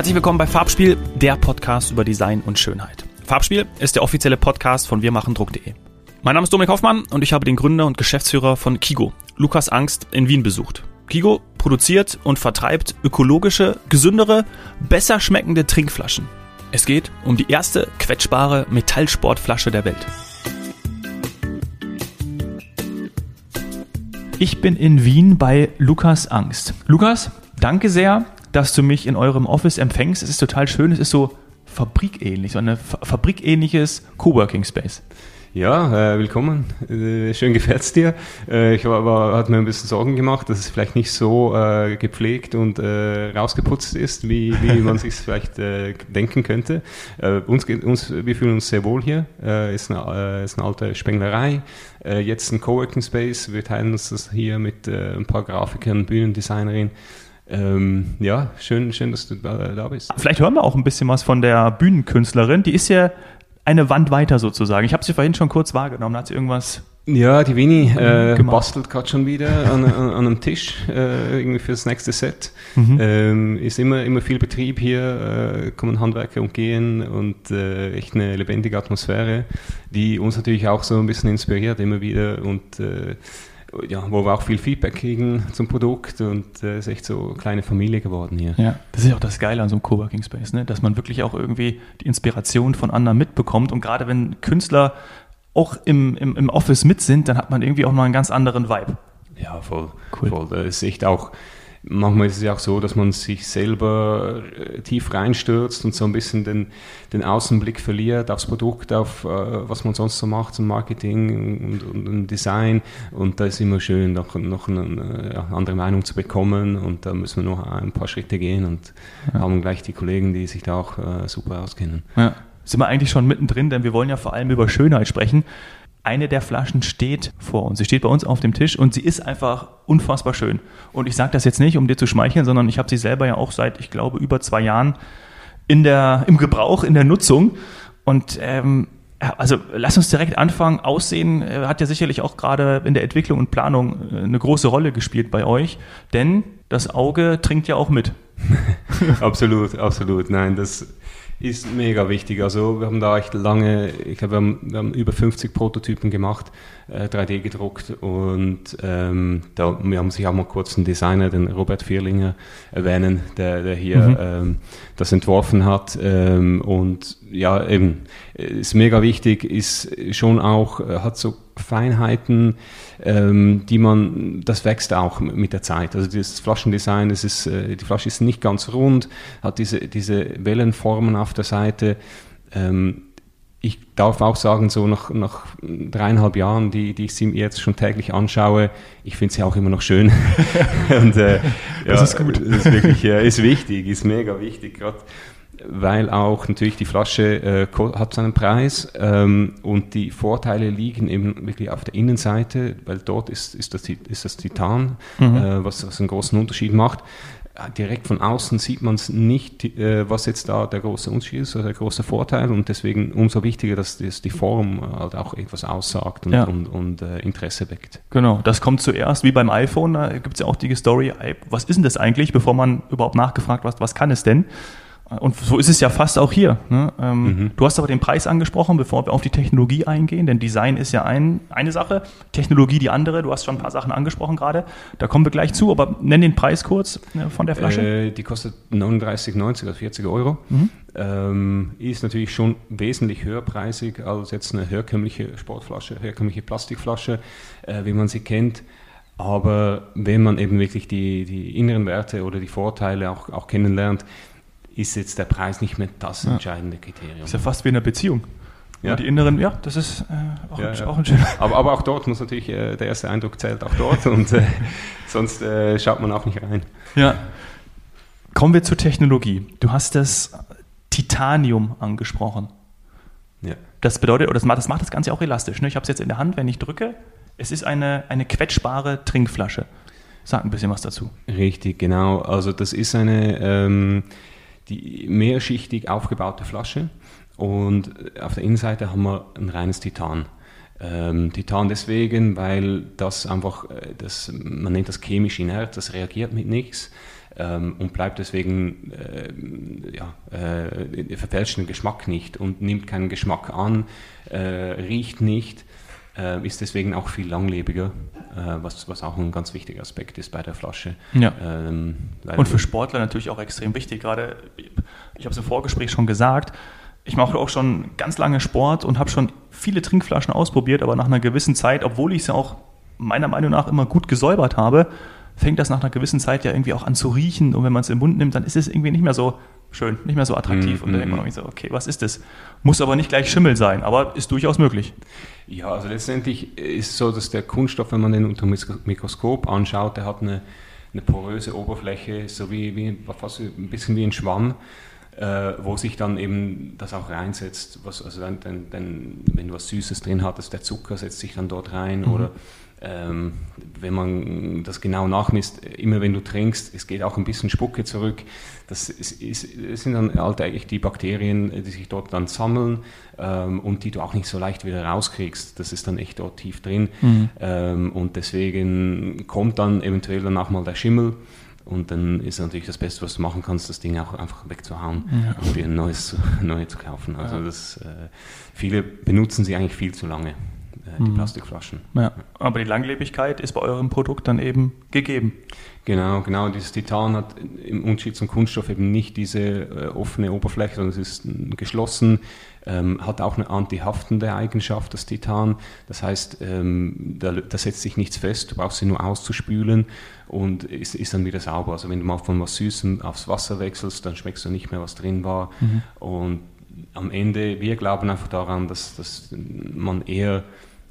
Herzlich willkommen bei Farbspiel, der Podcast über Design und Schönheit. Farbspiel ist der offizielle Podcast von wirmachendruck.de. Mein Name ist Dominik Hoffmann und ich habe den Gründer und Geschäftsführer von Kigo, Lukas Angst, in Wien besucht. Kigo produziert und vertreibt ökologische, gesündere, besser schmeckende Trinkflaschen. Es geht um die erste quetschbare Metallsportflasche der Welt. Ich bin in Wien bei Lukas Angst. Lukas, danke sehr, dass du mich in eurem Office empfängst. Es ist total schön. Es ist so fabrikähnlich, so ein fabrikähnliches Coworking Space. Ja, äh, willkommen. Äh, schön gefällt's dir. Äh, ich war, hat mir ein bisschen Sorgen gemacht, dass es vielleicht nicht so äh, gepflegt und äh, rausgeputzt ist, wie, wie man sich vielleicht äh, denken könnte. Uns, uns, wir fühlen uns sehr wohl hier. Ist, eine, ist eine alte Spenglerei. Jetzt ein Coworking Space. Wir teilen uns das hier mit ein paar Grafikern, Bühnendesignerinnen. Ähm, ja, schön, schön, dass du da, bist. Vielleicht hören wir auch ein bisschen was von der Bühnenkünstlerin. Die ist ja eine Wand weiter sozusagen. Ich habe sie vorhin schon kurz wahrgenommen. Hat sie irgendwas ja, die Winnie äh, bastelt gerade schon wieder an, an, an, einem Tisch äh, irgendwie für das nächste Set. Mhm. Ähm, ist immer, immer viel Betrieb hier, äh, kommen Handwerker und gehen und äh, echt eine lebendige Atmosphäre, die uns natürlich auch so ein bisschen inspiriert immer wieder und äh, ja, wo wir auch viel Feedback kriegen zum Produkt und es äh, ist echt so eine kleine Familie geworden hier. Ja, das ist auch das Geile an so einem Coworking Space, ne? dass man wirklich auch irgendwie die Inspiration von anderen mitbekommt und gerade wenn Künstler auch im, im, im Office mit sind, dann hat man irgendwie auch noch einen ganz anderen Vibe. Ja, voll. Cool. voll. Das ist echt auch manchmal ist es ja auch so, dass man sich selber äh, tief reinstürzt und so ein bisschen den, den Außenblick verliert aufs Produkt, auf äh, was man sonst so macht, zum Marketing und, und, Design. Und da ist immer schön, noch, noch eine ja, andere Meinung zu bekommen. Und da müssen wir noch ein paar Schritte gehen und ja. haben gleich die Kollegen, die sich da auch äh, super auskennen. Ja. Sind wir eigentlich schon mittendrin, denn wir wollen ja vor allem über Schönheit sprechen eine der Flaschen steht vor uns. Sie steht bei uns auf dem Tisch und sie ist einfach unfassbar schön. Und ich sage das jetzt nicht, um dir zu schmeicheln, sondern ich habe sie selber ja auch seit, ich glaube, über zwei Jahren in der, im Gebrauch, in der Nutzung. Und ähm, also lass uns direkt anfangen. Aussehen äh, hat ja sicherlich auch gerade in der Entwicklung und Planung äh, eine große Rolle gespielt bei euch, denn das Auge trinkt ja auch mit. absolut, absolut. Nein, das ist mega wichtig. Also wir haben da echt lange, ich glaube, wir haben, wir haben über 50 Prototypen gemacht, äh, 3D gedruckt und ähm, da wir haben sich auch mal kurz einen Designer, den Robert Vierlinger, erwähnen, der, der hier mhm. ähm, das entworfen hat. Ähm, und ja, eben, ist mega wichtig, ist schon auch, äh, hat so Feinheiten, ähm, die man, das wächst auch mit der Zeit. Also das Flaschendesign, es ist, äh, die Flasche ist nicht ganz rund, hat diese, diese Wellenformen auf der Seite. Ähm, ich darf auch sagen, so nach, nach dreieinhalb Jahren, die, die ich sie jetzt schon täglich anschaue, ich finde sie auch immer noch schön. Und, äh, das ja, ist gut. Das ist wirklich, äh, ist wichtig, ist mega wichtig. Gerade weil auch natürlich die Flasche äh, hat seinen Preis ähm, und die Vorteile liegen eben wirklich auf der Innenseite, weil dort ist, ist, das, ist das Titan, mhm. äh, was, was einen großen Unterschied macht. Äh, direkt von außen sieht man es nicht, äh, was jetzt da der große Unterschied ist, oder der große Vorteil und deswegen umso wichtiger, dass das die Form halt auch etwas aussagt und, ja. und, und äh, Interesse weckt. Genau, das kommt zuerst, wie beim iPhone, da gibt es ja auch die Story, was ist denn das eigentlich, bevor man überhaupt nachgefragt was, was kann es denn? Und so ist es ja fast auch hier. Ne? Ähm, mhm. Du hast aber den Preis angesprochen, bevor wir auf die Technologie eingehen, denn Design ist ja ein, eine Sache, Technologie die andere. Du hast schon ein paar Sachen angesprochen gerade. Da kommen wir gleich zu, aber nenn den Preis kurz äh, von der Flasche. Äh, die kostet 39,90 oder 40 Euro. Mhm. Ähm, ist natürlich schon wesentlich höherpreisig als jetzt eine herkömmliche Sportflasche, herkömmliche Plastikflasche, äh, wie man sie kennt. Aber wenn man eben wirklich die, die inneren Werte oder die Vorteile auch, auch kennenlernt, ist jetzt der Preis nicht mehr das entscheidende Kriterium. Ist ja fast wie in einer Beziehung. Ja. die inneren, ja, das ist äh, auch, ja, ein, ja. auch ein schöner. Aber, aber auch dort muss natürlich, äh, der erste Eindruck zählt auch dort und äh, sonst äh, schaut man auch nicht rein. Ja. Kommen wir zur Technologie. Du hast das Titanium angesprochen. Ja. Das bedeutet, oder das macht das, macht das Ganze auch elastisch. Ne? Ich habe es jetzt in der Hand, wenn ich drücke. Es ist eine, eine quetschbare Trinkflasche. Sag ein bisschen was dazu. Richtig, genau. Also das ist eine ähm, die mehrschichtig aufgebaute Flasche und auf der Innenseite haben wir ein reines Titan. Ähm, Titan deswegen, weil das einfach, äh, das, man nennt das chemisch inert, das reagiert mit nichts. ähm, und bleibt deswegen, äh, ja, äh, verfälscht den Geschmack nicht und nimmt keinen Geschmack an, äh, riecht nicht, äh, ist deswegen auch viel langlebiger, äh, was, was auch ein ganz wichtiger Aspekt ist bei der Flasche. Ja. Ähm, und für Sportler natürlich auch extrem wichtig, gerade, ich habe es im Vorgespräch schon gesagt, ich mache auch schon ganz lange Sport und habe schon viele Trinkflaschen ausprobiert, aber nach einer gewissen Zeit, obwohl ich sie auch meiner Meinung nach immer gut gesäubert habe, fängt das nach einer gewissen Zeit ja irgendwie auch an zu riechen und wenn man es im Mund nimmt, dann ist es irgendwie nicht mehr so schön, nicht mehr so attraktiv. Mm, und dann denkt man irgendwie so, okay, was ist das? Muss aber nicht gleich Schimmel sein, aber ist durchaus möglich. Ja, also letztendlich ist es so, dass der Kunststoff, wenn man den unter dem Mikroskop anschaut, der hat eine, eine poröse Oberfläche, so wie, wie fast ein bisschen wie ein Schwamm äh, wo sich dann eben das auch reinsetzt. Was, also dann, dann, dann, wenn du was Süßes drin hattest, der Zucker setzt sich dann dort rein mhm. oder ähm, wenn man das genau nachmisst, immer wenn du trinkst, es geht auch ein bisschen Spucke zurück. Das, ist, ist, sind dann halt eigentlich die Bakterien, die sich dort dann sammeln ähm, und die du auch nicht so leicht wieder rauskriegst. Das ist dann echt dort tief drin. Mhm. Ähm, und deswegen kommt dann eventuell danach mal der Schimmel. Und dann ist natürlich das Beste, was du machen kannst, das Ding auch einfach wegzuhauen ja. und dir ein neues, neues zu kaufen. Also das, äh, viele benutzen sie eigentlich viel zu lange, die mhm. Plastikflaschen. Ja. Aber die Langlebigkeit ist bei eurem Produkt dann eben gegeben. Genau, genau. Dieses Titan hat im Unterschied zum Kunststoff eben nicht diese äh, offene Oberfläche, sondern es ist geschlossen, ähm, hat auch eine antihaftende Eigenschaft, das Titan. Das heißt, ähm, da, da, setzt sich nichts fest, du brauchst sie nur auszuspülen und ist, ist dann wieder sauber. Also wenn du mal von was Süßem aufs Wasser wechselst, dann schmeckst du nicht mehr, was drin war. Mhm. Und am Ende, wir glauben einfach daran, dass, dass man eher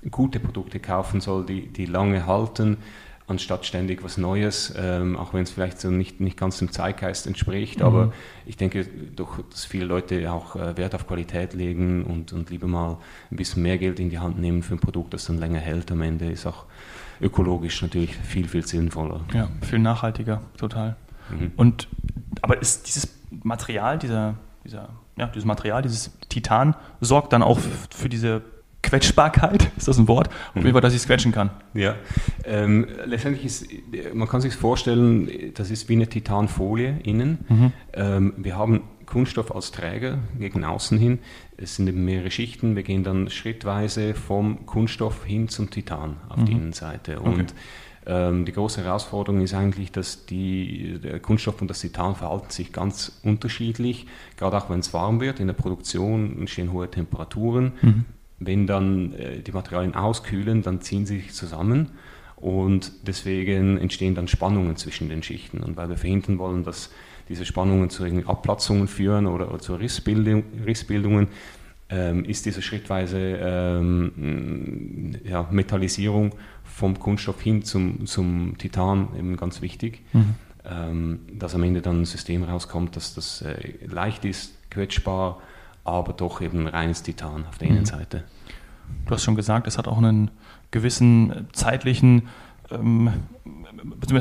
gute Produkte kaufen soll, die, die lange halten anstatt ständig was Neues, ähm, auch wenn es vielleicht so nicht, nicht ganz dem Zeitgeist entspricht. Mhm. Aber ich denke doch, dass viele Leute auch äh, Wert auf Qualität legen und, und lieber mal ein bisschen mehr Geld in die Hand nehmen für ein Produkt, das dann länger hält. Am Ende ist auch ökologisch natürlich viel, viel sinnvoller. Ja, viel nachhaltiger, total. Mhm. Und aber ist dieses Material, dieser, dieser, ja, dieses Material, dieses Titan, sorgt dann auch für diese Quetschbarkeit, ist das ein Wort? Auf jeden Fall, dass ich es quetschen kann. Ja, ähm, letztendlich ist, man kann sich vorstellen, das ist wie eine Titanfolie innen. Mhm. Ähm, wir haben Kunststoff als Träger gegen außen hin. Es sind eben mehrere Schichten. Wir gehen dann schrittweise vom Kunststoff hin zum Titan auf mhm. die Innenseite. Und okay. ähm, die große Herausforderung ist eigentlich, dass die, der Kunststoff und das Titan verhalten sich ganz unterschiedlich. Gerade auch wenn es warm wird in der Produktion, entstehen hohe Temperaturen. Mhm wenn dann äh, die Materialien auskühlen, dann ziehen sie sich zusammen und deswegen entstehen dann Spannungen zwischen den Schichten. Und weil wir verhindern wollen, dass diese Spannungen zu Abplatzungen führen oder, oder zu Rissbildung, Rissbildungen, ähm, ist diese schrittweise ähm, ja, Metallisierung vom Kunststoff hin zum, zum Titan eben ganz wichtig. Mhm. Ähm, dass am Ende dann ein System rauskommt, dass das äh, leicht ist, quetschbar, aber doch eben reines Titan auf der mhm. Innenseite. Du hast schon gesagt, es hat auch einen gewissen zeitlichen, ähm,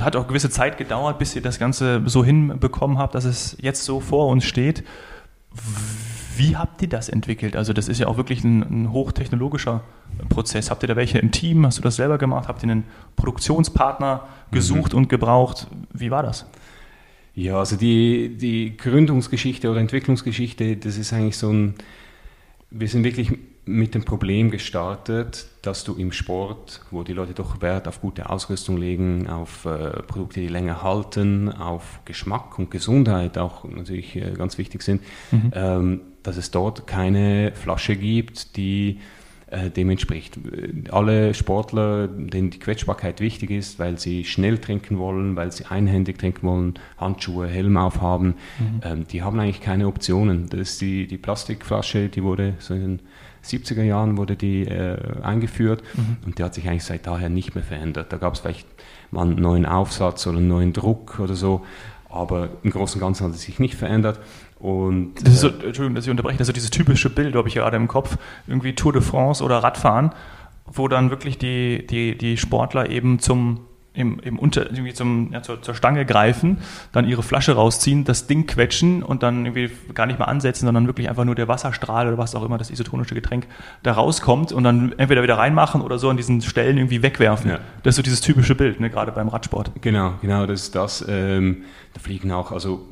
hat auch gewisse Zeit gedauert, bis ihr das Ganze so hinbekommen habt, dass es jetzt so vor uns steht. Wie habt ihr das entwickelt? Also das ist ja auch wirklich ein, ein, hochtechnologischer Prozess. Habt ihr da welche im Team? Hast du das selber gemacht? Habt ihr einen Produktionspartner gesucht mhm. und gebraucht? Wie war das? Ja, also die, die Gründungsgeschichte oder Entwicklungsgeschichte, das ist eigentlich so ein, wir sind wirklich mit dem Problem gestartet, dass du im Sport, wo die Leute doch Wert auf gute Ausrüstung legen, auf äh, Produkte, die länger halten, auf Geschmack und Gesundheit auch natürlich äh, ganz wichtig sind, mhm. ähm, dass es dort keine Flasche gibt, die äh, dem entspricht. Alle Sportler, denen die Quetschbarkeit wichtig ist, weil sie schnell trinken wollen, weil sie einhändig trinken wollen, Handschuhe, Helm aufhaben, mhm. ähm, die haben eigentlich keine Optionen. Das ist die, die Plastikflasche, die wurde so in den 70er Jahren wurde die äh, eingeführt mhm. und die hat sich eigentlich seit daher nicht mehr verändert. Da gab es vielleicht mal einen neuen Aufsatz oder einen neuen Druck oder so, aber im Großen und Ganzen hat es sich nicht verändert. Und, das ist so, äh, Entschuldigung, dass ich unterbreche, das ist so dieses typische Bild, habe ich gerade im Kopf, irgendwie Tour de France oder Radfahren, wo dann wirklich die, die, die Sportler eben zum im, im Unter, irgendwie zum, ja, zur, zur Stange greifen, dann ihre Flasche rausziehen, das Ding quetschen und dann irgendwie gar nicht mal ansetzen, sondern wirklich einfach nur der Wasserstrahl oder was auch immer, das isotonische Getränk, da rauskommt und dann entweder wieder reinmachen oder so an diesen Stellen irgendwie wegwerfen. Ja. Das ist so dieses typische Bild, ne, gerade beim Radsport. Genau, genau, das ist das. Ähm, da fliegen auch, also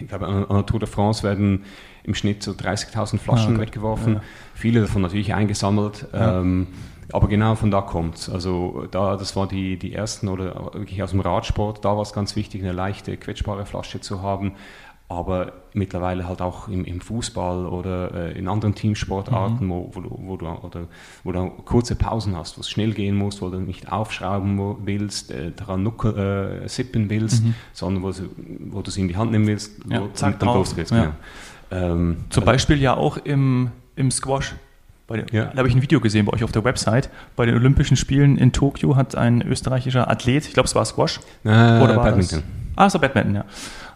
ich glaube, an der Tour de France werden im Schnitt so 30.000 Flaschen ah, okay. weggeworfen. Ja. Viele davon natürlich eingesammelt. Ja. Ähm, aber genau von da kommt es. Also da, das war die, die ersten oder wirklich aus dem Radsport, da war es ganz wichtig, eine leichte, quetschbare Flasche zu haben. Aber mittlerweile halt auch im, im Fußball oder äh, in anderen Teamsportarten, mhm. wo, wo, du, wo, du, oder, wo du kurze Pausen hast, wo es schnell gehen muss, wo du nicht aufschrauben willst, äh, daran nuckel, äh, sippen willst, mhm. sondern wo, wo du sie in die Hand nehmen willst, ja, wo, zack, dann losgeht's. Ja. Genau. Ähm, Zum also, Beispiel ja auch im, im Squash. Den, ja. Da habe ich ein Video gesehen bei euch auf der Website. Bei den Olympischen Spielen in Tokio hat ein österreichischer Athlet, ich glaube es war Squash. Äh, oder war Badminton. Das? Ah, so Badminton, ja.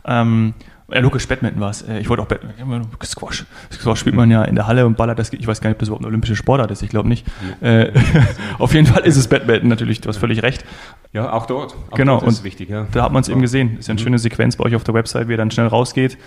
Ähm, ja, logisch, Badminton war es. Äh, ich wollte auch Badminton. Squash. Squash spielt man ja in der Halle und ballert das. Ich weiß gar nicht, ob das überhaupt eine olympische Sportart ist. Ich glaube nicht. Ja. Äh, auf jeden Fall ist es Badminton natürlich. Du hast völlig recht. Ja, auch dort. Auch genau. Dort ist und wichtig, ja. Da hat man es eben gesehen. Ist ja eine mhm. schöne Sequenz bei euch auf der Website, wie er dann schnell rausgeht,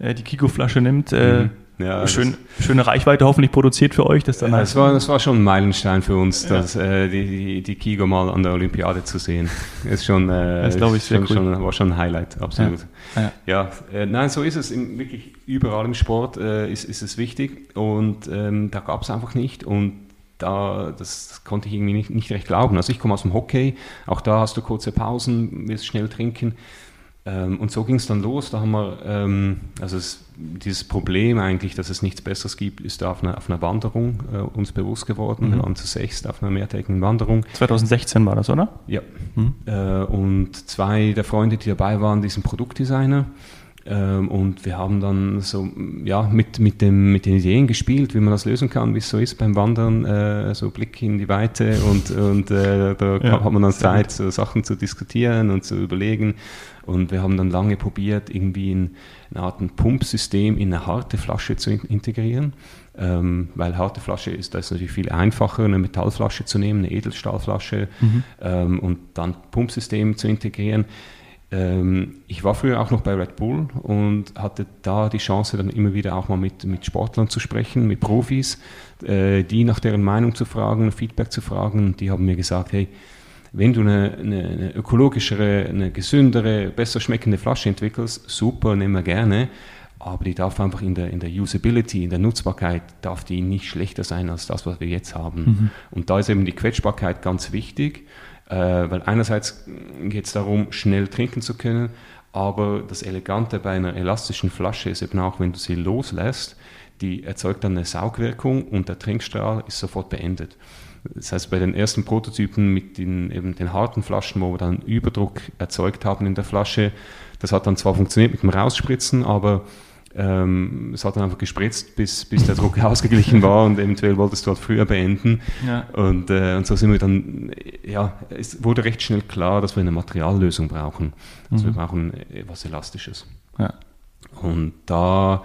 äh, die Kiko-Flasche nimmt. Mhm ja, Schön, schöne Reichweite hoffentlich produziert für euch. Das, dann halt das, war, das war schon ein Meilenstein für uns, ja. das, äh, die, die, die Kigo mal an der Olympiade zu sehen. Ist schon, äh, das glaube ich sehr schon, cool. schon, war schon ein Highlight, absolut. Ja, ja. ja äh, nein, so ist es. In, wirklich überall im Sport äh, ist, ist es wichtig und ähm, da gab es einfach nicht und da, das konnte ich irgendwie nicht, nicht recht glauben. Also ich komme aus dem Hockey, auch da hast du kurze Pausen, willst schnell trinken. Ähm, und so ging es dann los. Da haben wir, ähm, also es, dieses Problem eigentlich, dass es nichts Besseres gibt, ist da auf einer, auf einer Wanderung äh, uns bewusst geworden. Mhm. Wir waren zu sechst auf einer mehrtägigen Wanderung. 2016 war das, oder? Ja. Mhm. Äh, und zwei der Freunde, die dabei waren, die sind Produktdesigner. Ähm, und wir haben dann so ja, mit, mit, dem, mit den Ideen gespielt, wie man das lösen kann, wie es so ist beim Wandern, äh, so Blick in die Weite und, und äh, da ja, hat man dann Zeit, so Sachen zu diskutieren und zu überlegen. Und wir haben dann lange probiert, irgendwie in eine Art ein Pumpsystem in eine harte Flasche zu integrieren. Ähm, weil harte Flasche ist, da ist natürlich viel einfacher, eine Metallflasche zu nehmen, eine Edelstahlflasche mhm. ähm, und dann Pumpsystem zu integrieren. Ähm, ich war früher auch noch bei Red Bull und hatte da die Chance, dann immer wieder auch mal mit, mit Sportlern zu sprechen, mit Profis, äh, die nach deren Meinung zu fragen, Feedback zu fragen. Und die haben mir gesagt, hey, wenn du eine, eine, eine, ökologischere, eine gesündere, besser schmeckende Flasche entwickelst, super, nehmen wir gerne. Aber die darf einfach in der, in der Usability, in der Nutzbarkeit, darf die nicht schlechter sein als das, was wir jetzt haben. Mhm. Und da ist eben die Quetschbarkeit ganz wichtig, weil einerseits geht es darum, schnell trinken zu können, aber das Elegante bei einer elastischen Flasche ist eben auch, wenn du sie loslässt, die erzeugt dann eine Saugwirkung und der Trinkstrahl ist sofort beendet. Das heißt, bei den ersten Prototypen mit den, eben den harten Flaschen, wo wir dann Überdruck erzeugt haben in der Flasche, das hat dann zwar funktioniert mit dem Rausspritzen, aber ähm, es hat dann einfach gespritzt, bis, bis der Druck ausgeglichen war und eventuell wolltest du halt früher beenden. Ja. Und, äh, und so sind wir dann, ja, es wurde recht schnell klar, dass wir eine Materiallösung brauchen. Also mhm. wir brauchen etwas Elastisches. Ja. Und da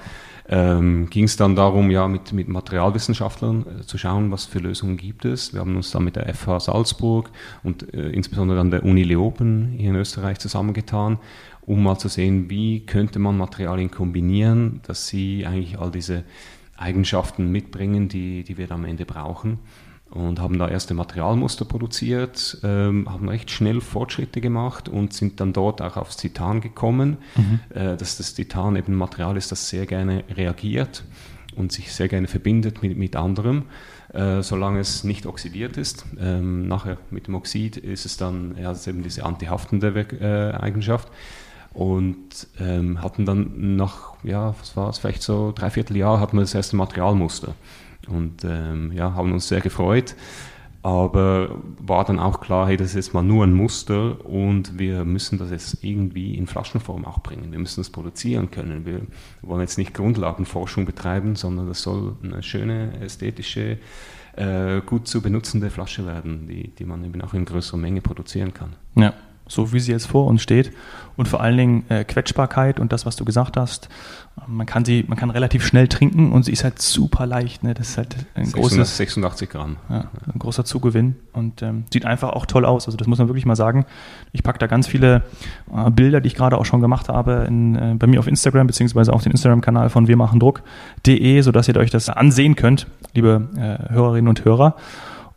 ähm, ging es dann darum, ja, mit, mit Materialwissenschaftlern äh, zu schauen, was für Lösungen gibt es. Wir haben uns dann mit der FH Salzburg und äh, insbesondere dann der Uni Leoben hier in Österreich zusammengetan, um mal zu sehen, wie könnte man Materialien kombinieren, dass sie eigentlich all diese Eigenschaften mitbringen, die, die wir am Ende brauchen und haben da erste Materialmuster produziert, ähm, haben recht schnell Fortschritte gemacht und sind dann dort auch aufs Titan gekommen, mhm. äh, dass das Titan eben ein Material ist, das sehr gerne reagiert und sich sehr gerne verbindet mit, mit anderem, äh, solange es nicht oxidiert ist. Ähm, nachher mit dem Oxid ist es dann ja, eben diese antihaftende äh, Eigenschaft und ähm, hatten dann nach, ja, was war es, vielleicht so dreiviertel Jahr hatten wir das erste Materialmuster und ähm, ja, haben uns sehr gefreut. Aber war dann auch klar, hey, das ist jetzt mal nur ein Muster und wir müssen das jetzt irgendwie in Flaschenform auch bringen. Wir müssen das produzieren können. Wir wollen jetzt nicht Grundlagenforschung betreiben, sondern das soll eine schöne, ästhetische, äh, gut zu benutzende Flasche werden, die, die man eben auch in größerer Menge produzieren kann. Ja. So wie sie jetzt vor uns steht. Und vor allen Dingen äh, Quetschbarkeit und das, was du gesagt hast. Man kann sie, man kann relativ schnell trinken und sie ist halt super leicht. Ne? Das ist halt ein 600, großes, 86 Gramm. ja, ein großer Zugewinn und ähm, sieht einfach auch toll aus. Also das muss man wirklich mal sagen. Ich packe da ganz viele äh, Bilder, die ich gerade auch schon gemacht habe, in, äh, bei mir auf Instagram beziehungsweise auf den Instagram-Kanal von wir machen Druck.de, sodass ihr euch das ansehen könnt, liebe äh, Hörerinnen und Hörer.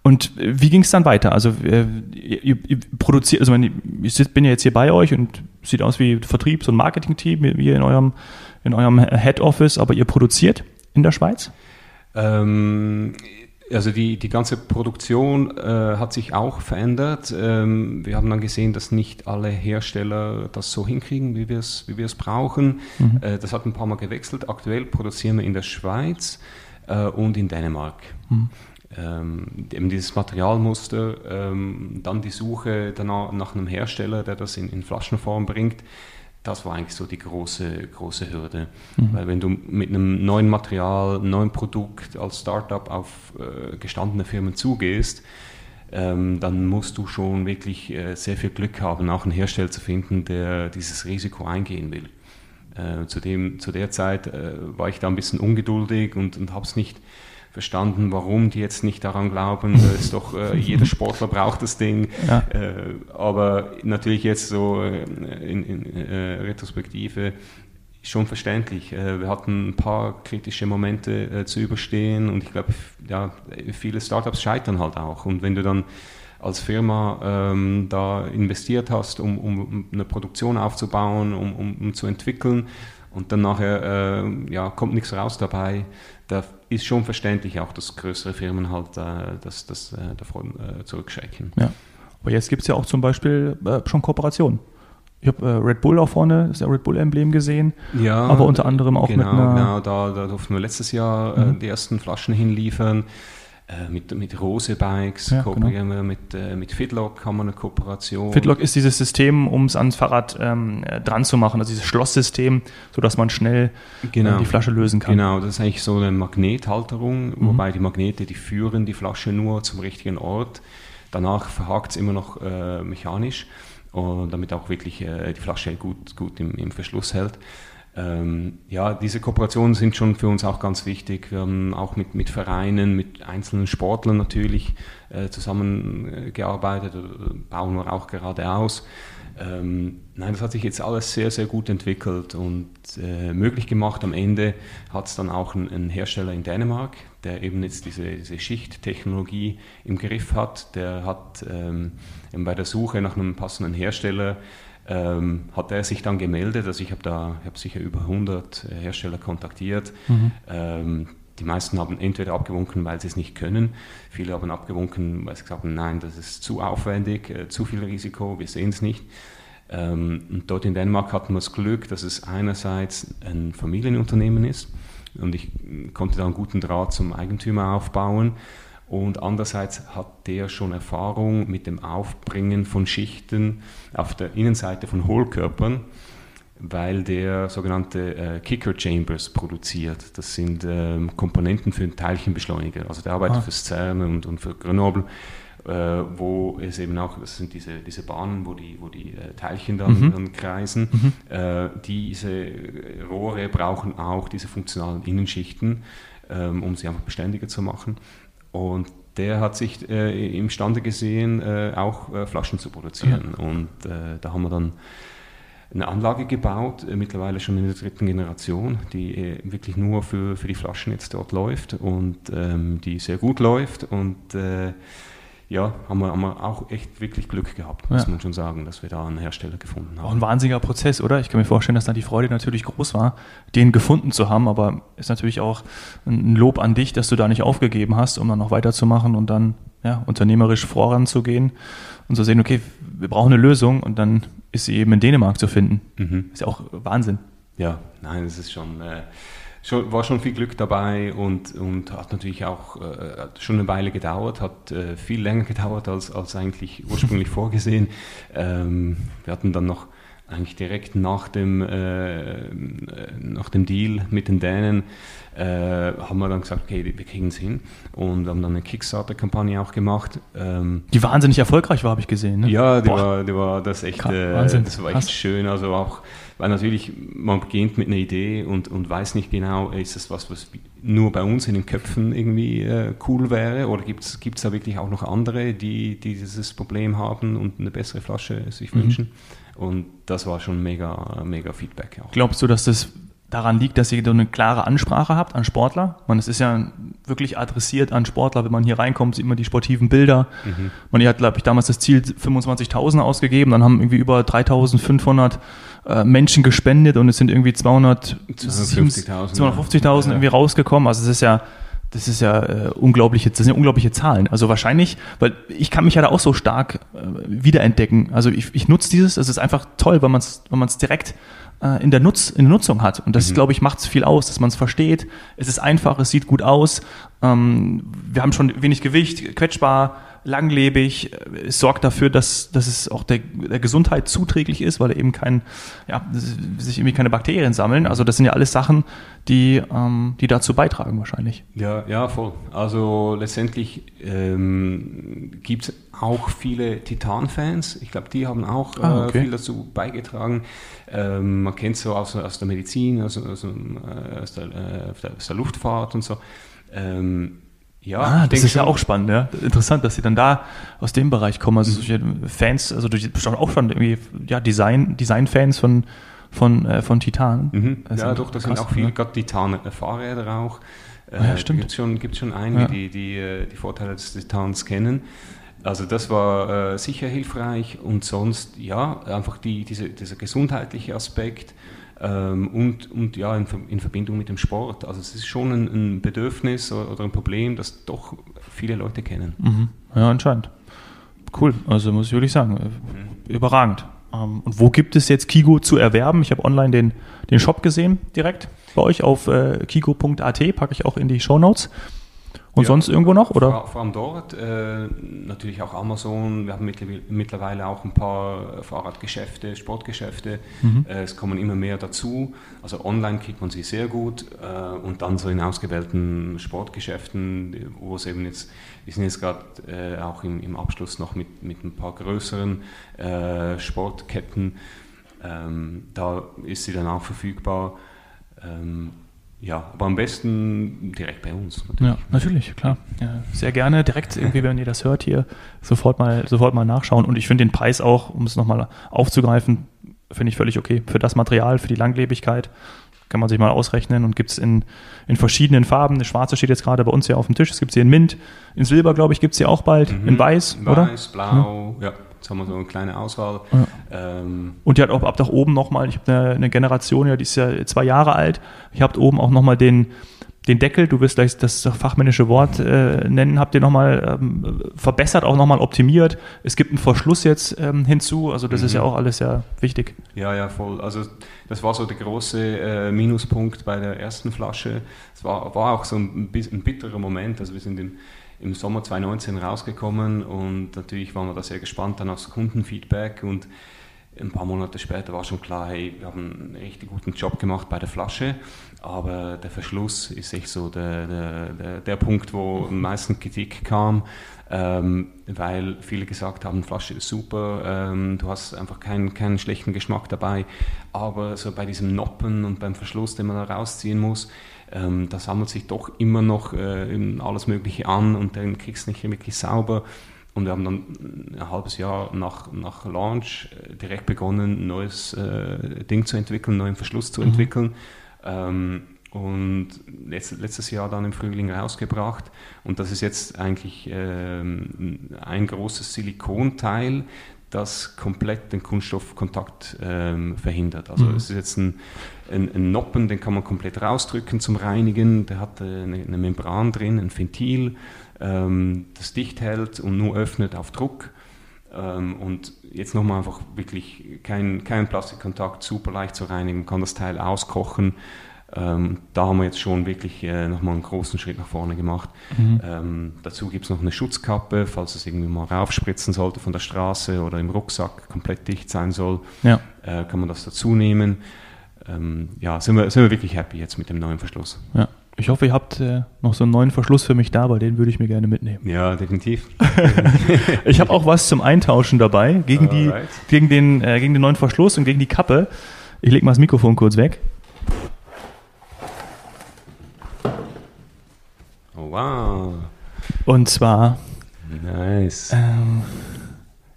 Und wie ging es dann weiter? Also äh, ihr, ihr produziert, also ich bin ja jetzt hier bei euch und sieht aus wie Vertriebs- und Marketing-Team, wie in eurem, in eurem Head Office, aber ihr produziert in der Schweiz? Ähm, also die, die ganze Produktion äh, hat sich auch verändert. Ähm, wir haben dann gesehen, dass nicht alle Hersteller das so hinkriegen, wie wir es wie brauchen. Mhm. Äh, das hat ein paar Mal gewechselt. Aktuell produzieren wir in der Schweiz äh, und in Dänemark. Mhm ähm, eben dieses Materialmuster, ähm, dann die Suche danach, nach einem Hersteller, der das in, in, Flaschenform bringt, das war eigentlich so die große, große Hürde. Mhm. Weil wenn du mit einem neuen Material, einem neuen Produkt als Startup auf äh, gestandene Firmen zugehst, ähm, dann musst du schon wirklich äh, sehr viel Glück haben, auch einen Hersteller zu finden, der dieses Risiko eingehen will. Äh, zu, dem, zu der Zeit äh, war ich da ein bisschen ungeduldig und, und habe es nicht verstanden, warum die jetzt nicht daran glauben. ist doch, äh, jeder Sportler braucht das Ding. Ja. Äh, aber natürlich jetzt so äh, in, in äh, Retrospektive schon verständlich. Äh, wir hatten ein paar kritische Momente zu überstehen und ich glaube, ja, viele Startups scheitern halt auch. Und wenn du dann als Firma ähm, da investiert hast, um, um, eine Produktion aufzubauen, um, um, um zu entwickeln und dann nachher äh, ja, kommt nichts raus dabei, da ist schon verständlich auch, dass größere Firmen halt äh, das, das äh, davon äh, zurückschrecken. Ja. Aber jetzt gibt es ja auch zum Beispiel äh, schon Kooperationen. Ich habe äh, Red Bull auch vorne, das Red Bull-Emblem gesehen. Ja, aber unter anderem auch genau, mit einer. Genau, da, da durften wir letztes Jahr äh, mhm. die ersten Flaschen hinliefern. Äh, mit, mit Rose Bikes ja, kooperieren genau. wir, mit, äh, mit Fitlock haben wir eine Kooperation. Fitlock ist dieses System, um es ans Fahrrad ähm, äh, dran zu machen, also dieses Schlosssystem, sodass man schnell genau. die Flasche lösen kann. Genau, das ist eigentlich so eine Magnethalterung, mhm. wobei die Magnete, die führen die Flasche nur zum richtigen Ort. Danach verhakt es immer noch äh, mechanisch, und damit auch wirklich äh, die Flasche gut, gut im, im Verschluss hält. Ähm, ja, diese Kooperationen sind schon für uns auch ganz wichtig. Wir haben auch mit, mit Vereinen, mit einzelnen Sportlern natürlich äh, zusammengearbeitet, bauen wir auch gerade aus. Ähm, nein, das hat sich jetzt alles sehr, sehr gut entwickelt und äh, möglich gemacht. Am Ende hat es dann auch einen, Hersteller in Dänemark, der eben jetzt diese, diese Schichttechnologie im Griff hat. Der hat ähm, bei der Suche nach einem passenden Hersteller ähm, hat er sich dann gemeldet. Also ich habe da, ich habe sicher über 100 Hersteller kontaktiert. Mhm. Ähm, die meisten haben entweder abgewunken, weil sie es nicht können. Viele haben abgewunken, weil sie gesagt haben, nein, das ist zu aufwendig, äh, zu viel Risiko, wir sehen es nicht. Ähm, und dort in Dänemark hatten wir das Glück, dass es einerseits ein Familienunternehmen ist und ich konnte da einen guten Draht zum Eigentümer aufbauen und andererseits hat der schon Erfahrung mit dem Aufbringen von Schichten auf der Innenseite von Hohlkörpern, weil der sogenannte äh, Kicker Chambers produziert. Das sind ähm, Komponenten für einen Teilchenbeschleuniger. Also der arbeitet ah. für CERN und, und für Grenoble, äh, wo es eben auch, das sind diese, diese Bahnen, wo die, wo die äh, Teilchen dann, mhm. dann kreisen. Mhm. Äh, diese Rohre brauchen auch diese funktionalen Innenschichten, ähm, um sie einfach beständiger zu machen. Und der hat sich äh, imstande gesehen, äh, auch äh, Flaschen zu produzieren. Mhm. Und äh, da haben wir dann eine Anlage gebaut, äh, mittlerweile schon in der dritten Generation, die äh, wirklich nur für, für die Flaschen jetzt dort läuft und ähm, die sehr gut läuft. Und ja, haben wir, haben wir auch echt wirklich Glück gehabt, muss ja. man schon sagen, dass wir da einen Hersteller gefunden haben. Auch ein wahnsinniger Prozess, oder? Ich kann mir vorstellen, dass da die Freude natürlich groß war, den gefunden zu haben, aber ist natürlich auch ein Lob an dich, dass du da nicht aufgegeben hast, um dann noch weiterzumachen und dann ja, unternehmerisch voranzugehen und zu sehen, okay, wir brauchen eine Lösung und dann ist sie eben in Dänemark zu finden. Mhm. Ist ja auch Wahnsinn. Ja, nein, es ist schon. Äh, schon, war schon viel Glück dabei und, und hat natürlich auch äh, schon eine Weile gedauert, hat äh, viel länger gedauert als, als eigentlich ursprünglich vorgesehen. Ähm, wir hatten dann noch eigentlich direkt nach dem, äh, nach dem Deal mit den Dänen äh, haben wir dann gesagt, okay, wir kriegen es hin und haben dann eine Kickstarter-Kampagne auch gemacht. Ähm, die wahnsinnig erfolgreich war, habe ich gesehen. Ne? Ja, die war, die war das echt, äh, das war echt schön. Also auch, weil natürlich man beginnt mit einer Idee und, und weiß nicht genau, ist das was, was nur bei uns in den Köpfen irgendwie äh, cool wäre oder gibt es da wirklich auch noch andere, die, die dieses Problem haben und eine bessere Flasche sich mhm. wünschen? Und das war schon mega, mega Feedback. Auch. Glaubst du, dass das daran liegt, dass ihr so eine klare Ansprache habt an Sportler. Man, es ist ja wirklich adressiert an Sportler. Wenn man hier reinkommt, sieht man die sportiven Bilder. Mhm. Man, ihr hat, glaube ich, damals das Ziel 25.000 ausgegeben. Dann haben irgendwie über 3.500 äh, Menschen gespendet und es sind irgendwie 250.000 250 ja. irgendwie rausgekommen. Also es ist ja das ist ja äh, unglaubliche, das sind ja unglaubliche Zahlen. Also wahrscheinlich, weil ich kann mich ja da auch so stark äh, wiederentdecken. Also ich, ich nutze dieses, es ist einfach toll, weil man es wenn man es direkt äh, in, der Nutz, in der Nutzung hat. Und das, mhm. glaube ich, macht es viel aus, dass man es versteht. Es ist einfach, es sieht gut aus. Ähm, wir haben schon wenig Gewicht, quetschbar, langlebig. Es sorgt dafür, dass, dass es auch der, der Gesundheit zuträglich ist, weil eben kein, ja, sich irgendwie keine Bakterien sammeln. Also das sind ja alles Sachen, die, ähm, die dazu beitragen wahrscheinlich. Ja, ja, voll. Also letztendlich ähm, gibt es auch viele Titan-Fans. Ich glaube, die haben auch ah, äh, okay. äh, viel dazu beigetragen. Ähm, man kennt so aus, aus der Medizin, aus, aus, äh, aus, der, äh, aus der Luftfahrt und so. Ähm, ja, ah, das ist ja auch spannend, ja. Interessant, dass sie dann da aus dem Bereich kommen. Also solche Fans, also durch auch schon irgendwie ja, Design, Design-Fans von, von, äh, von Titan. Mhm. Ja, doch, da sind auch viele, ne? gerade Titan-Fahrräder auch. Äh, ah, ja, stimmt. Gibt schon, gibt schon einige, ja. die, die äh, die Vorteile des Titans kennen. Also das war äh, sicher hilfreich und sonst, ja, einfach die, diese, dieser gesundheitliche Aspekt ähm, und, und ja, in, in, Verbindung mit dem Sport. Also es ist schon ein, ein Bedürfnis oder ein Problem, das doch viele Leute kennen. Mhm. Ja, anscheinend. Cool, also muss ich wirklich sagen, mhm. überragend. Ähm, und wo gibt es jetzt Kigo zu erwerben? Ich habe online den, den Shop gesehen direkt bei euch auf äh, kigo.at, packe ich auch in die Show Notes. Und ja, sonst irgendwo noch? Oder? Vor, vor allem dort, äh, natürlich auch Amazon. Wir haben mittlerweile auch ein paar Fahrradgeschäfte, Sportgeschäfte. Mhm. Äh, es kommen immer mehr dazu. Also online kriegt man sie sehr gut. Äh, und dann so in ausgewählten Sportgeschäften, wo es eben jetzt, wir sind jetzt gerade äh, auch im, im, Abschluss noch mit, mit ein paar größeren äh, Sportketten. Ähm, da ist sie dann auch verfügbar. Ähm, ja, aber am besten direkt bei uns. Natürlich. Ja, natürlich, klar. Ja, sehr gerne direkt irgendwie, wenn ihr das hört hier, sofort mal, sofort mal nachschauen. Und ich finde den Preis auch, um es nochmal aufzugreifen, finde ich völlig okay. Für das Material, für die Langlebigkeit kann man sich mal ausrechnen und gibt es in, in verschiedenen Farben. Eine schwarze steht jetzt gerade bei uns hier auf dem Tisch. Es gibt sie in Mint, in Silber, glaube ich, gibt es sie auch bald, mhm. in Weiß, Weiß oder? Weiß, Blau, ja. ja. Jetzt haben wir so eine kleine Auswahl. Ja. Ähm, und die hat auch ab nach oben nochmal, ich habe eine, eine, Generation, ja, die ist ja zwei Jahre alt. Ich habe oben auch nochmal den, den Deckel, du wirst gleich das fachmännische Wort äh, nennen, habt ihr nochmal ähm, verbessert, auch nochmal optimiert. Es gibt einen Verschluss jetzt ähm, hinzu, also das mhm. ist ja mhm. auch alles ja wichtig. Ja, ja, voll. Also das war so der große äh, Minuspunkt bei der ersten Flasche. Es war, war auch so ein, ein bitterer Moment, also wir sind im im Sommer 2019 rausgekommen und natürlich waren wir da sehr gespannt dann aufs Kundenfeedback und ein paar Monate später war schon klar, hey, wir haben einen richtig guten Job gemacht bei der Flasche, aber der Verschluss ist echt so der, der, der, der Punkt, wo am meisten Kritik kam, ähm, weil viele gesagt haben, Flasche ist super, ähm, du hast einfach keinen, keinen schlechten Geschmack dabei, aber so bei diesem Noppen und beim Verschluss, den man da rausziehen muss, ähm, da sammelt sich doch immer noch äh, alles Mögliche an und dann kriegst du nicht wirklich sauber. Und wir haben dann ein halbes Jahr nach, nach Launch äh, direkt begonnen, ein neues äh, Ding zu entwickeln, einen neuen Verschluss zu mhm. entwickeln. Ähm, und letztes, letztes Jahr dann im Frühling rausgebracht. Und das ist jetzt eigentlich ähm, ein großes Silikonteil, das komplett den Kunststoffkontakt ähm, verhindert. Also mhm. es ist jetzt ein, ein, ein, Noppen, den kann man komplett rausdrücken zum Reinigen. Der hat äh, eine, eine, Membran drin, ein Ventil, ähm, das dicht hält und nur öffnet auf Druck. Ähm, und jetzt nochmal einfach wirklich kein, kein Plastikkontakt, super leicht zu reinigen, man kann das Teil auskochen. Ähm, da haben wir jetzt schon wirklich äh, nochmal einen großen Schritt nach vorne gemacht. Mhm. Ähm, dazu gibt es noch eine Schutzkappe, falls es irgendwie mal raufspritzen sollte von der Straße oder im Rucksack komplett dicht sein soll, ja. äh, kann man das dazu nehmen. Ähm, ja, sind wir, sind wir wirklich happy jetzt mit dem neuen Verschluss. Ja. Ich hoffe, ihr habt äh, noch so einen neuen Verschluss für mich da, weil den würde ich mir gerne mitnehmen. Ja, definitiv. ich habe auch was zum Eintauschen dabei gegen, die, gegen, den, äh, gegen den neuen Verschluss und gegen die Kappe. Ich lege mal das Mikrofon kurz weg. Oh, wow. Und zwar. Nice. Ähm,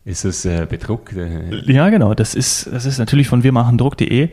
ist es äh, bedruckt? Ja, genau. Das ist, das ist natürlich von wirmachendruck.de.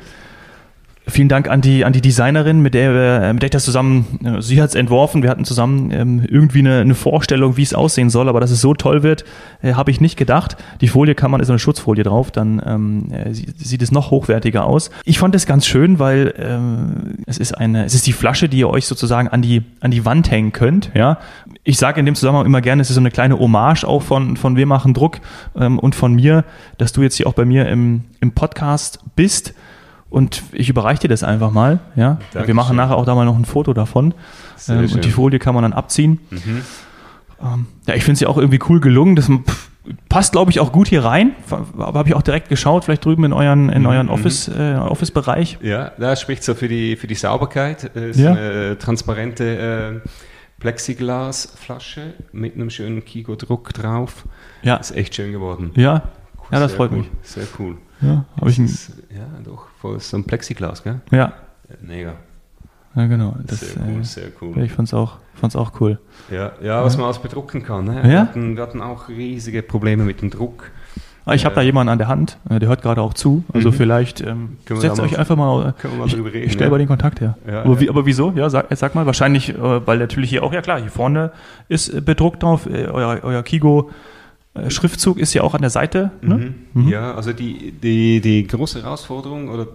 Vielen Dank an die, an die Designerin, mit der, wir, mit der ich das zusammen, äh, sie hat es entworfen, wir hatten zusammen ähm, irgendwie eine, eine Vorstellung, wie es aussehen soll, aber dass es so toll wird, äh, habe ich nicht gedacht. Die Folie kann man, ist eine Schutzfolie drauf, dann ähm, äh, sieht es noch hochwertiger aus. Ich fand es ganz schön, weil ähm, es ist eine, es ist die Flasche, die ihr euch sozusagen an die, an die Wand hängen könnt, ja. Ich sage in dem Zusammenhang immer gerne, es ist so eine kleine Hommage auch von, von Wir machen Druck ähm, und von mir, dass du jetzt hier auch bei mir im, im Podcast bist. Und ich überreiche dir das einfach mal. Ja? Wir machen nachher auch da mal noch ein Foto davon. Ähm, und die Folie kann man dann abziehen. Mhm. Ähm, ja, ich finde es ja auch irgendwie cool gelungen. Das passt, glaube ich, auch gut hier rein. Aber habe ich auch direkt geschaut, vielleicht drüben in euren, in mhm. euren Office, äh, Office-Bereich. Ja, da spricht so für die, für die Sauberkeit. Es ist ja. eine transparente äh, Plexiglasflasche mit einem schönen Kigo-Druck drauf. Ja. Ist echt schön geworden. Ja, ja das freut cool. mich. Sehr cool. Ja, habe ich ein, Ja, doch, voll so ein Plexiglas, gell? Ja. Mega. Ja, genau. Das, sehr cool, äh, sehr cool. Ich fand's auch, fand's auch cool. Ja, ja, was ja. man alles bedrucken kann. Ne? Ja? Wir, hatten, wir hatten auch riesige Probleme mit dem Druck. Ah, ich habe äh, da jemanden an der Hand, äh, der hört gerade auch zu. Also mhm. vielleicht ähm, setzt euch einfach mal, können wir mal drüber reden, ich stelle ja. mal den Kontakt her. Ja, aber, wie, aber, wieso? Ja, sag, sag mal. Wahrscheinlich, äh, weil natürlich hier auch, ja klar, hier vorne ist äh, bedruckt drauf, äh, euer, euer Kigo äh, Schriftzug ist ja auch an der Seite. Ne? Mhm. Mhm. Ja, also die, die, die große Herausforderung oder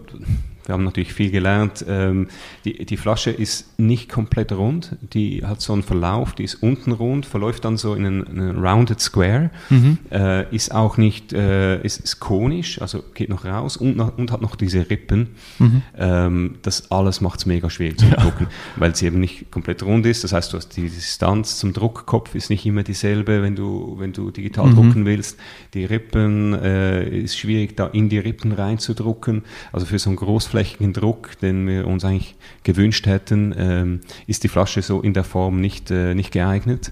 wir haben natürlich viel gelernt. Ähm, die, die Flasche ist nicht komplett rund, die hat so einen Verlauf, die ist unten rund, verläuft dann so in einen, einen rounded square, mhm. äh, ist auch nicht, äh, ist, ist, konisch, also geht noch raus und, und hat noch diese Rippen. Mhm. Ähm, das alles macht es mega schwierig zu drucken, ja. weil sie eben nicht komplett rund ist. Das heißt, du hast die Distanz zum Druckkopf ist nicht immer dieselbe, wenn du, wenn du digital mhm. drucken willst. Die Rippen äh, ist schwierig, da in die Rippen reinzudrucken. Also für so ein groß großflächigen Druck, den wir uns eigentlich gewünscht hätten, ähm, ist die Flasche so in der Form nicht, äh, nicht geeignet.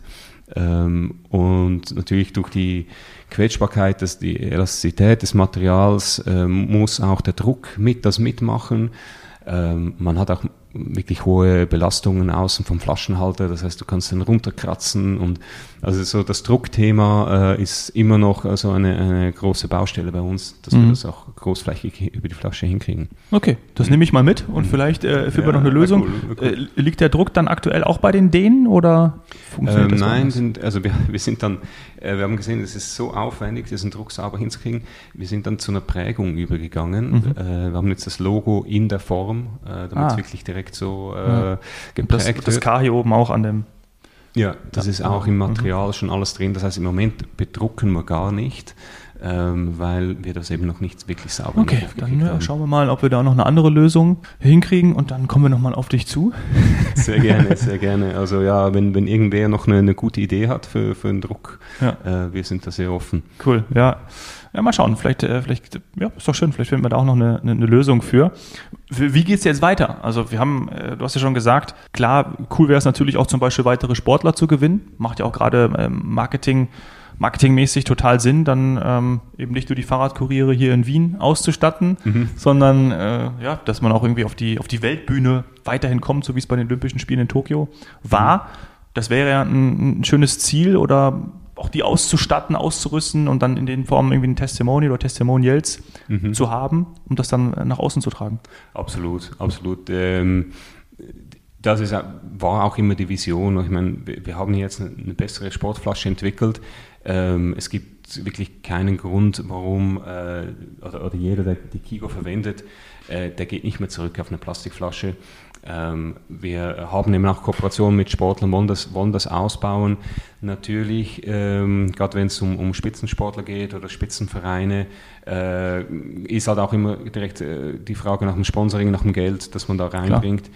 Ähm, und natürlich durch die Quetschbarkeit, das, die Elastizität des Materials ähm, muss auch der Druck mit das mitmachen. Ähm, man hat auch wirklich hohe Belastungen außen vom Flaschenhalter, das heißt, du kannst den runterkratzen und also so das Druckthema äh, ist immer noch also eine, eine große Baustelle bei uns, dass mhm. wir das auch großflächig über die Flasche hinkriegen. Okay, das mhm. nehme ich mal mit und mhm. vielleicht äh, finden ja, wir noch eine Lösung. Cool, cool. Äh, liegt der Druck dann aktuell auch bei den Dänen oder funktioniert ähm, das Nein, sind, also wir, wir sind dann, äh, wir haben gesehen, es ist so aufwendig, diesen Druck sauber hinzukriegen. Wir sind dann zu einer Prägung übergegangen. Mhm. Äh, wir haben jetzt das Logo in der Form, äh, damit es ah. wirklich direkt so äh, geprägt das, das K hier oben auch an dem ja, das ist auch im Material mhm. schon alles drin. Das heißt, im Moment bedrucken wir gar nicht, ähm, weil wir das eben noch nicht wirklich sauber Okay, dann schauen wir mal, ob wir da noch eine andere Lösung hinkriegen und dann kommen wir nochmal auf dich zu. Sehr gerne, sehr gerne. Also ja, wenn, wenn irgendwer noch eine, eine gute Idee hat für, für einen Druck, ja. äh, wir sind da sehr offen. Cool, ja. Ja, mal schauen. Vielleicht, äh, vielleicht, ja, ist doch schön. Vielleicht finden wir da auch noch eine, eine, eine Lösung für. Wie geht es jetzt weiter? Also wir haben, äh, du hast ja schon gesagt, klar, cool wäre es natürlich auch zum Beispiel weitere Sportler zu gewinnen. Macht ja auch gerade ähm, Marketing, marketingmäßig total Sinn, dann ähm, eben nicht nur die Fahrradkuriere hier in Wien auszustatten, mhm. sondern äh, ja, dass man auch irgendwie auf die, auf die Weltbühne weiterhin kommt, so wie es bei den Olympischen Spielen in Tokio war. Mhm. Das wäre ja ein, ein schönes Ziel oder auch die auszustatten, auszurüsten und dann in den Formen irgendwie ein Testimonial oder Testimonials mhm. zu haben, um das dann nach außen zu tragen. Absolut, absolut. Ähm, das ist, war auch immer die Vision. Ich meine, wir haben jetzt eine bessere Sportflasche entwickelt. Ähm, es gibt wirklich keinen Grund, warum äh, oder, oder, jeder, der die Kigo verwendet, äh, der geht nicht mehr zurück auf eine Plastikflasche. Ähm, wir haben eben auch Kooperationen mit Sportlern, wollen das, wollen das ausbauen. Natürlich, ähm, gerade wenn es um, um Spitzensportler geht oder Spitzenvereine, äh, ist halt auch immer direkt äh, die Frage nach dem Sponsoring, nach dem Geld, das man da reinbringt.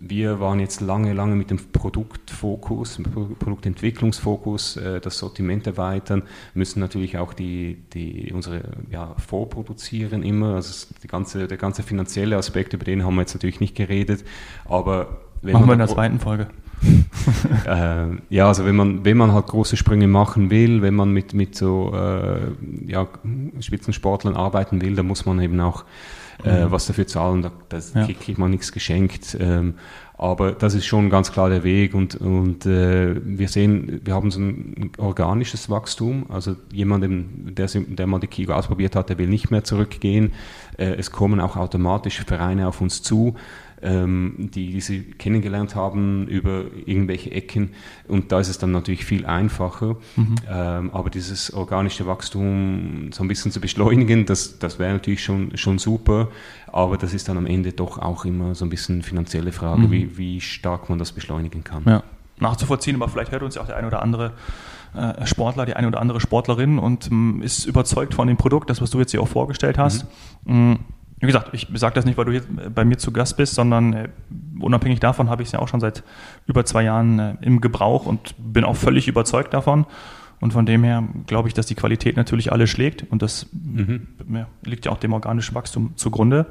Wir waren jetzt lange, lange mit dem Produktfokus, Produktentwicklungsfokus, äh, das Sortiment erweitern, müssen natürlich auch die, die unsere ja, vorproduzieren immer. Also die ganze, der ganze finanzielle Aspekt, über den haben wir jetzt natürlich nicht geredet, aber wenn Machen wir in der zweiten Folge. äh, ja, also wenn man, wenn man halt große Sprünge machen will, wenn man mit, mit so äh, ja, Spitzensportlern arbeiten will, dann muss man eben auch äh, mhm. was dafür zahlen, da, das ja. kriegt man nichts geschenkt. Ähm, aber das ist schon ganz klar der Weg und, und äh, wir sehen, wir haben so ein organisches Wachstum. Also jemand, der, der mal die Kigo ausprobiert hat, der will nicht mehr zurückgehen. Äh, es kommen auch automatisch Vereine auf uns zu ähm, die, die sie kennengelernt haben über irgendwelche Ecken. Und da ist es dann natürlich viel einfacher. Mhm. Ähm, aber dieses organische Wachstum so ein bisschen zu beschleunigen, das, das wäre natürlich schon, schon super. Aber das ist dann am Ende doch auch immer so ein bisschen eine finanzielle Frage, mhm. wie, wie stark man das beschleunigen kann. Ja. Nachzuvollziehen, aber vielleicht hört uns ja auch der eine oder andere äh, Sportler, die eine oder andere Sportlerin und ähm, ist überzeugt von dem Produkt, das, was du jetzt hier auch vorgestellt hast. Mhm. Wie gesagt, ich sage das nicht, weil du hier bei mir zu Gast bist, sondern äh, unabhängig davon habe ich es ja auch schon seit über zwei Jahren äh, im Gebrauch und bin auch völlig überzeugt davon. Und von dem her glaube ich, dass die Qualität natürlich alle schlägt und das mhm. ja, liegt ja auch dem organischen Wachstum zugrunde.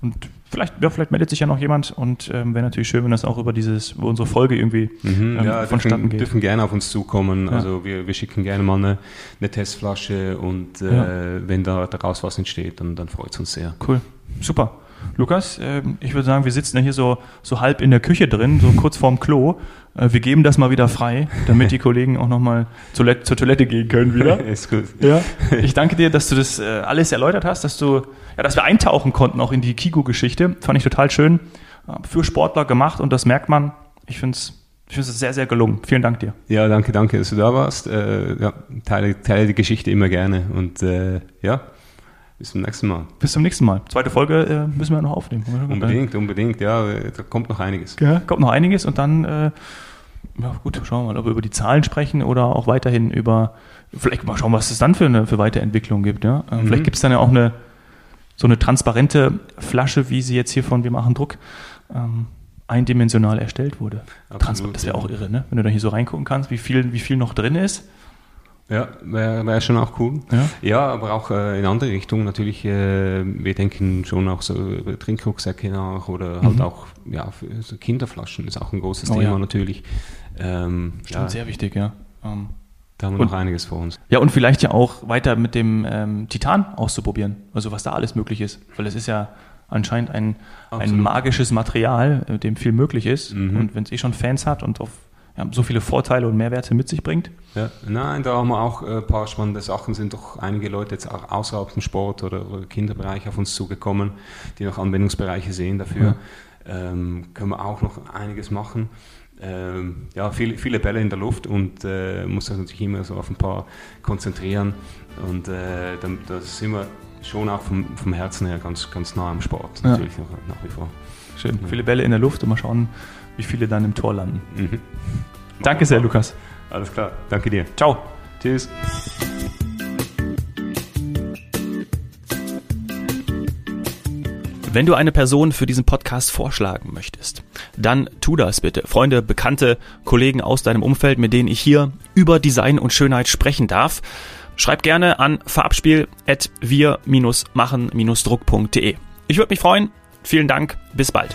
Und vielleicht, ja, vielleicht meldet sich ja noch jemand und ähm, wäre natürlich schön, wenn das auch über dieses, über unsere Folge irgendwie mhm, ähm, ja, vonstatten dürfen, geht. dürfen gerne auf uns zukommen. Ja. Also wir, wir schicken gerne mal eine, eine Testflasche und äh, ja. wenn da daraus was entsteht, dann, dann freut es uns sehr. Cool. Super. Lukas, äh, ich würde sagen, wir sitzen ja hier so, so halb in der Küche drin, so kurz vorm Klo. Äh, wir geben das mal wieder frei, damit die Kollegen auch nochmal zur, zur Toilette gehen können wieder. Ist gut. Ja. Ich danke dir, dass du das äh, alles erläutert hast, dass du, ja, dass wir eintauchen konnten auch in die Kigo-Geschichte. Fand ich total schön. Für Sportler gemacht und das merkt man. Ich finde es ich finde es sehr, sehr gelungen. Vielen Dank dir. Ja, danke, danke, dass du da warst. Äh, ja, teile, teile die Geschichte immer gerne und äh, ja, bis zum nächsten Mal. Bis zum nächsten Mal. Zweite Folge äh, müssen wir noch aufnehmen. Unbedingt, unbedingt, ja, da kommt noch einiges. Ja, kommt noch einiges und dann, äh, ja gut, schauen wir mal, ob wir über die Zahlen sprechen oder auch weiterhin über, vielleicht mal schauen, was es dann für eine für Weiterentwicklung gibt. Ja? Äh, mhm. Vielleicht gibt es dann ja auch eine so eine transparente Flasche, wie sie jetzt hier von Wir machen Druck ähm, eindimensional erstellt wurde. Absolut, das wäre auch irre, ne? wenn du da hier so reingucken kannst, wie viel, wie viel noch drin ist. Ja, wäre wär schon auch cool. Ja, ja aber auch äh, in andere Richtungen natürlich. Äh, wir denken schon auch so über Trinkrucksäcke nach oder halt mhm. auch ja, für so Kinderflaschen ist auch ein großes oh, Thema ja. natürlich. Ähm, Stimmt, ja. sehr wichtig, ja. Ähm, da haben wir und, noch einiges vor uns. Ja, und vielleicht ja auch weiter mit dem ähm, Titan auszuprobieren. Also was da alles möglich ist. Weil es ist ja anscheinend ein, ein magisches Material, mit dem viel möglich ist. Mhm. Und wenn es eh schon Fans hat und auf ja, so viele Vorteile und Mehrwerte mit sich bringt? Ja, nein, da haben wir auch ein äh, paar spannende Sachen. Sind doch einige Leute jetzt auch außerhalb dem Sport oder, oder Kinderbereich auf uns zugekommen, die noch Anwendungsbereiche sehen dafür. Ja. Ähm, können wir auch noch einiges machen. Ähm, ja, viel, viele Bälle in der Luft und äh, muss sich natürlich immer so auf ein paar konzentrieren. Und äh, da sind wir schon auch vom, vom Herzen her ganz, ganz nah am Sport, natürlich ja. nach, nach wie vor. Schön. Viele Bälle in der Luft und mal schauen, wie viele dann im Tor landen. Mhm. Danke sehr, Lukas. Alles klar. Danke dir. Ciao. Tschüss. Wenn du eine Person für diesen Podcast vorschlagen möchtest, dann tu das bitte. Freunde, Bekannte, Kollegen aus deinem Umfeld, mit denen ich hier über Design und Schönheit sprechen darf. Schreib gerne an verabspiel.wir-machen-druck.de. Ich würde mich freuen. Vielen Dank. Bis bald.